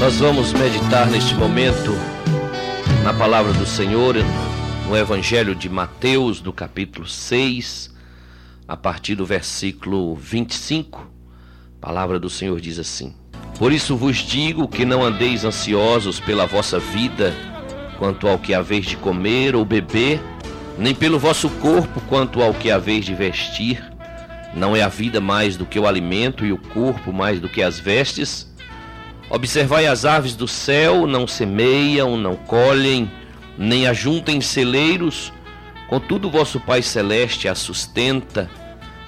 Nós vamos meditar neste momento na palavra do Senhor, no Evangelho de Mateus, do capítulo 6, a partir do versículo 25. A palavra do Senhor diz assim: Por isso vos digo que não andeis ansiosos pela vossa vida, quanto ao que haveis de comer ou beber, nem pelo vosso corpo, quanto ao que haveis de vestir. Não é a vida mais do que o alimento e o corpo mais do que as vestes? Observai as aves do céu, não semeiam, não colhem, nem ajuntem celeiros, contudo vosso Pai Celeste as sustenta.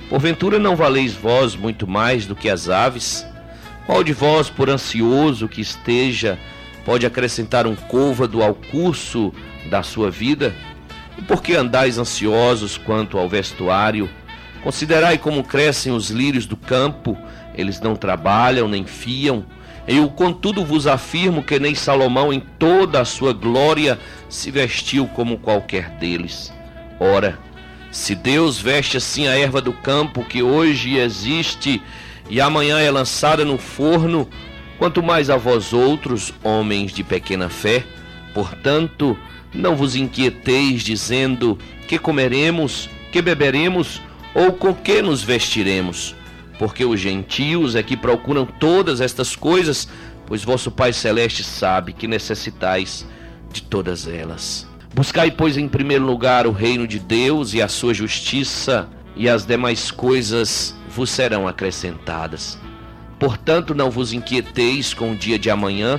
Porventura não valeis vós muito mais do que as aves? Qual de vós, por ansioso que esteja, pode acrescentar um côvado ao curso da sua vida? E por que andais ansiosos quanto ao vestuário? Considerai como crescem os lírios do campo, eles não trabalham nem fiam. Eu, contudo, vos afirmo que nem Salomão, em toda a sua glória, se vestiu como qualquer deles. Ora, se Deus veste assim a erva do campo, que hoje existe e amanhã é lançada no forno, quanto mais a vós outros, homens de pequena fé. Portanto, não vos inquieteis dizendo que comeremos, que beberemos ou com que nos vestiremos porque os gentios é que procuram todas estas coisas, pois vosso Pai Celeste sabe que necessitais de todas elas. Buscai, pois, em primeiro lugar o reino de Deus e a sua justiça, e as demais coisas vos serão acrescentadas. Portanto, não vos inquieteis com o dia de amanhã,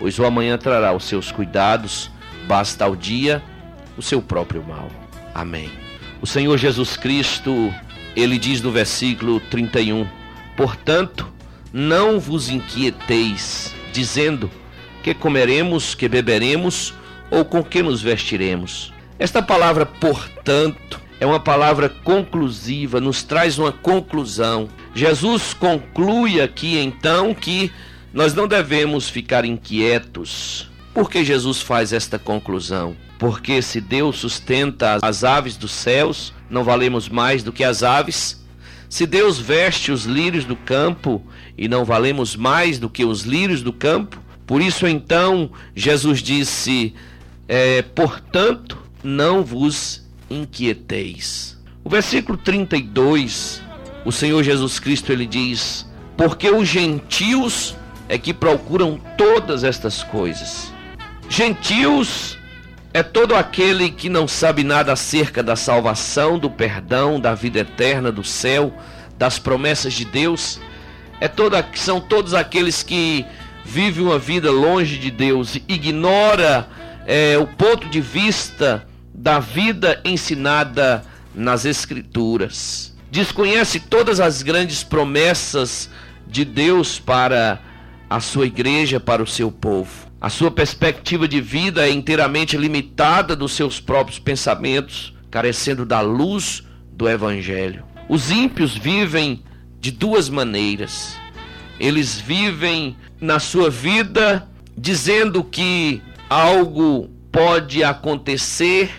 pois o amanhã trará os seus cuidados, basta ao dia o seu próprio mal. Amém. O Senhor Jesus Cristo ele diz no versículo 31: Portanto, não vos inquieteis, dizendo: Que comeremos, que beberemos, ou com que nos vestiremos. Esta palavra, portanto, é uma palavra conclusiva, nos traz uma conclusão. Jesus conclui aqui então que nós não devemos ficar inquietos. Por que Jesus faz esta conclusão? Porque se Deus sustenta as aves dos céus, não valemos mais do que as aves? Se Deus veste os lírios do campo e não valemos mais do que os lírios do campo? Por isso então Jesus disse: é, portanto, não vos inquieteis. O versículo 32, o Senhor Jesus Cristo ele diz: porque os gentios é que procuram todas estas coisas. Gentios é todo aquele que não sabe nada acerca da salvação, do perdão, da vida eterna, do céu, das promessas de Deus. É toda, são todos aqueles que vivem uma vida longe de Deus, ignora é, o ponto de vista da vida ensinada nas Escrituras, desconhece todas as grandes promessas de Deus para a sua igreja, para o seu povo. A sua perspectiva de vida é inteiramente limitada dos seus próprios pensamentos, carecendo da luz do Evangelho. Os ímpios vivem de duas maneiras. Eles vivem na sua vida dizendo que algo pode acontecer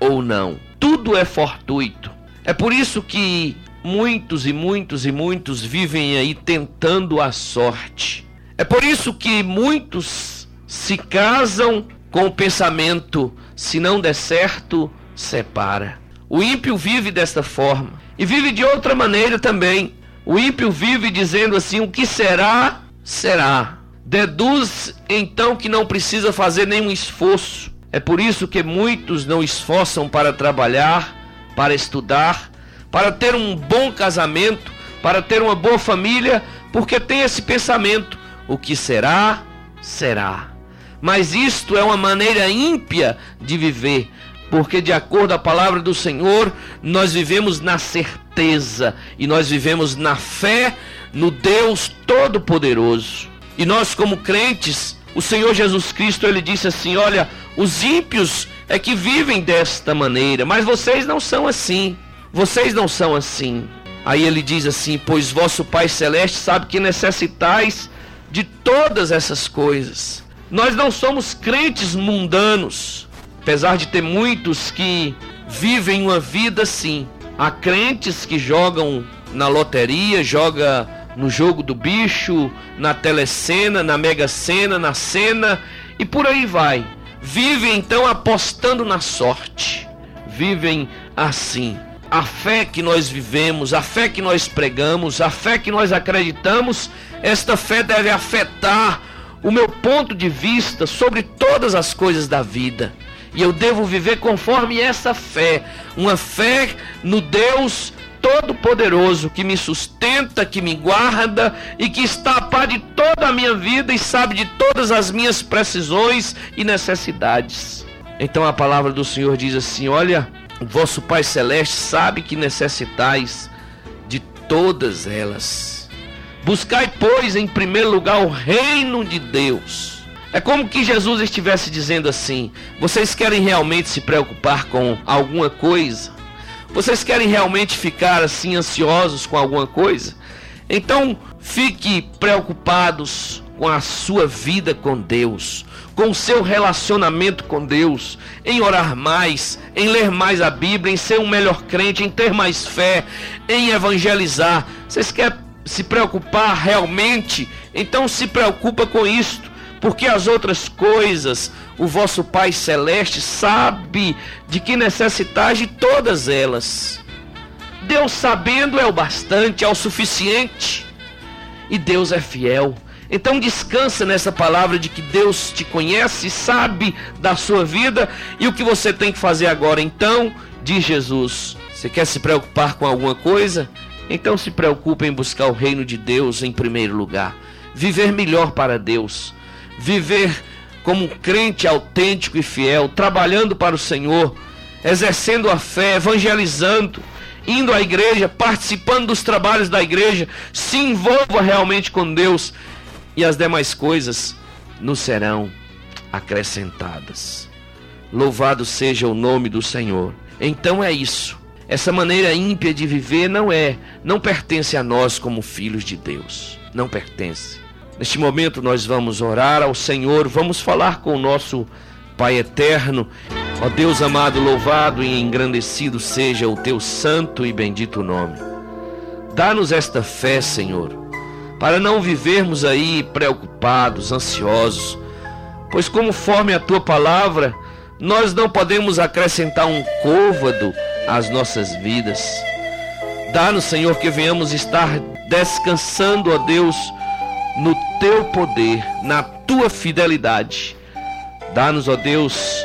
ou não. Tudo é fortuito. É por isso que muitos e muitos e muitos vivem aí tentando a sorte. É por isso que muitos se casam com o pensamento: se não der certo, separa. O ímpio vive desta forma e vive de outra maneira também. O ímpio vive dizendo assim: o que será, será. Deduz então que não precisa fazer nenhum esforço. É por isso que muitos não esforçam para trabalhar, para estudar, para ter um bom casamento, para ter uma boa família, porque tem esse pensamento: o que será, será. Mas isto é uma maneira ímpia de viver, porque de acordo a palavra do Senhor, nós vivemos na certeza e nós vivemos na fé no Deus Todo-Poderoso. E nós como crentes, o Senhor Jesus Cristo, ele disse assim: "Olha, os ímpios é que vivem desta maneira, mas vocês não são assim. Vocês não são assim." Aí ele diz assim: "Pois vosso Pai celeste sabe que necessitais de todas essas coisas." Nós não somos crentes mundanos, apesar de ter muitos que vivem uma vida assim. Há crentes que jogam na loteria, joga no jogo do bicho, na telecena, na mega cena, na cena e por aí vai. Vivem então apostando na sorte. Vivem assim. A fé que nós vivemos, a fé que nós pregamos, a fé que nós acreditamos, esta fé deve afetar o meu ponto de vista sobre todas as coisas da vida. E eu devo viver conforme essa fé, uma fé no Deus Todo-Poderoso que me sustenta, que me guarda e que está a par de toda a minha vida e sabe de todas as minhas precisões e necessidades. Então a palavra do Senhor diz assim: Olha, o vosso Pai Celeste sabe que necessitais de todas elas. Buscai, pois, em primeiro lugar o reino de Deus. É como que Jesus estivesse dizendo assim: vocês querem realmente se preocupar com alguma coisa? Vocês querem realmente ficar assim ansiosos com alguma coisa? Então, fique preocupados com a sua vida com Deus, com o seu relacionamento com Deus, em orar mais, em ler mais a Bíblia, em ser um melhor crente, em ter mais fé, em evangelizar. Vocês querem se preocupar realmente? Então se preocupa com isto porque as outras coisas o vosso Pai Celeste sabe de que necessitais de todas elas. Deus sabendo é o bastante, é o suficiente. E Deus é fiel. Então descansa nessa palavra de que Deus te conhece, sabe da sua vida e o que você tem que fazer agora. Então, diz Jesus, você quer se preocupar com alguma coisa? Então se preocupe em buscar o reino de Deus em primeiro lugar. Viver melhor para Deus viver como um crente autêntico e fiel, trabalhando para o Senhor, exercendo a fé, evangelizando, indo à igreja, participando dos trabalhos da igreja, se envolva realmente com Deus e as demais coisas nos serão acrescentadas. Louvado seja o nome do Senhor. Então é isso. Essa maneira ímpia de viver não é, não pertence a nós como filhos de Deus. Não pertence. Neste momento nós vamos orar ao Senhor, vamos falar com o nosso Pai eterno. Ó Deus amado, louvado e engrandecido seja o teu santo e bendito nome. Dá-nos esta fé, Senhor, para não vivermos aí preocupados, ansiosos, pois conforme a tua palavra, nós não podemos acrescentar um côvado às nossas vidas. Dá-nos, Senhor, que venhamos estar descansando, ó Deus, no teu poder, na tua fidelidade. Dá-nos, ó Deus,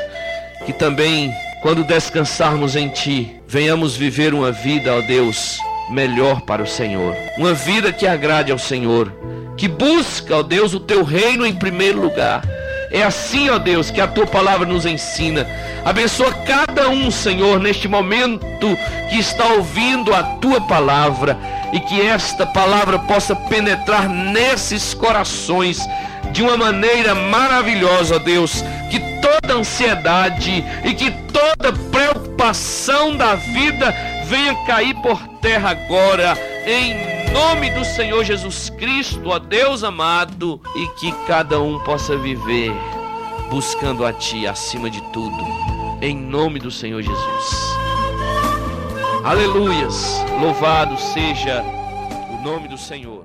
que também, quando descansarmos em ti, venhamos viver uma vida, ó Deus, melhor para o Senhor. Uma vida que agrade ao Senhor, que busca, ó Deus, o teu reino em primeiro lugar. É assim, ó Deus, que a tua palavra nos ensina. Abençoa cada um, Senhor, neste momento que está ouvindo a tua palavra e que esta palavra possa penetrar nesses corações de uma maneira maravilhosa, ó Deus, que toda ansiedade e que toda preocupação da vida venha cair por terra agora, em nome do Senhor Jesus Cristo, ó Deus amado, e que cada um possa viver buscando a Ti acima de tudo, em nome do Senhor Jesus. Aleluias. Louvado seja o nome do Senhor.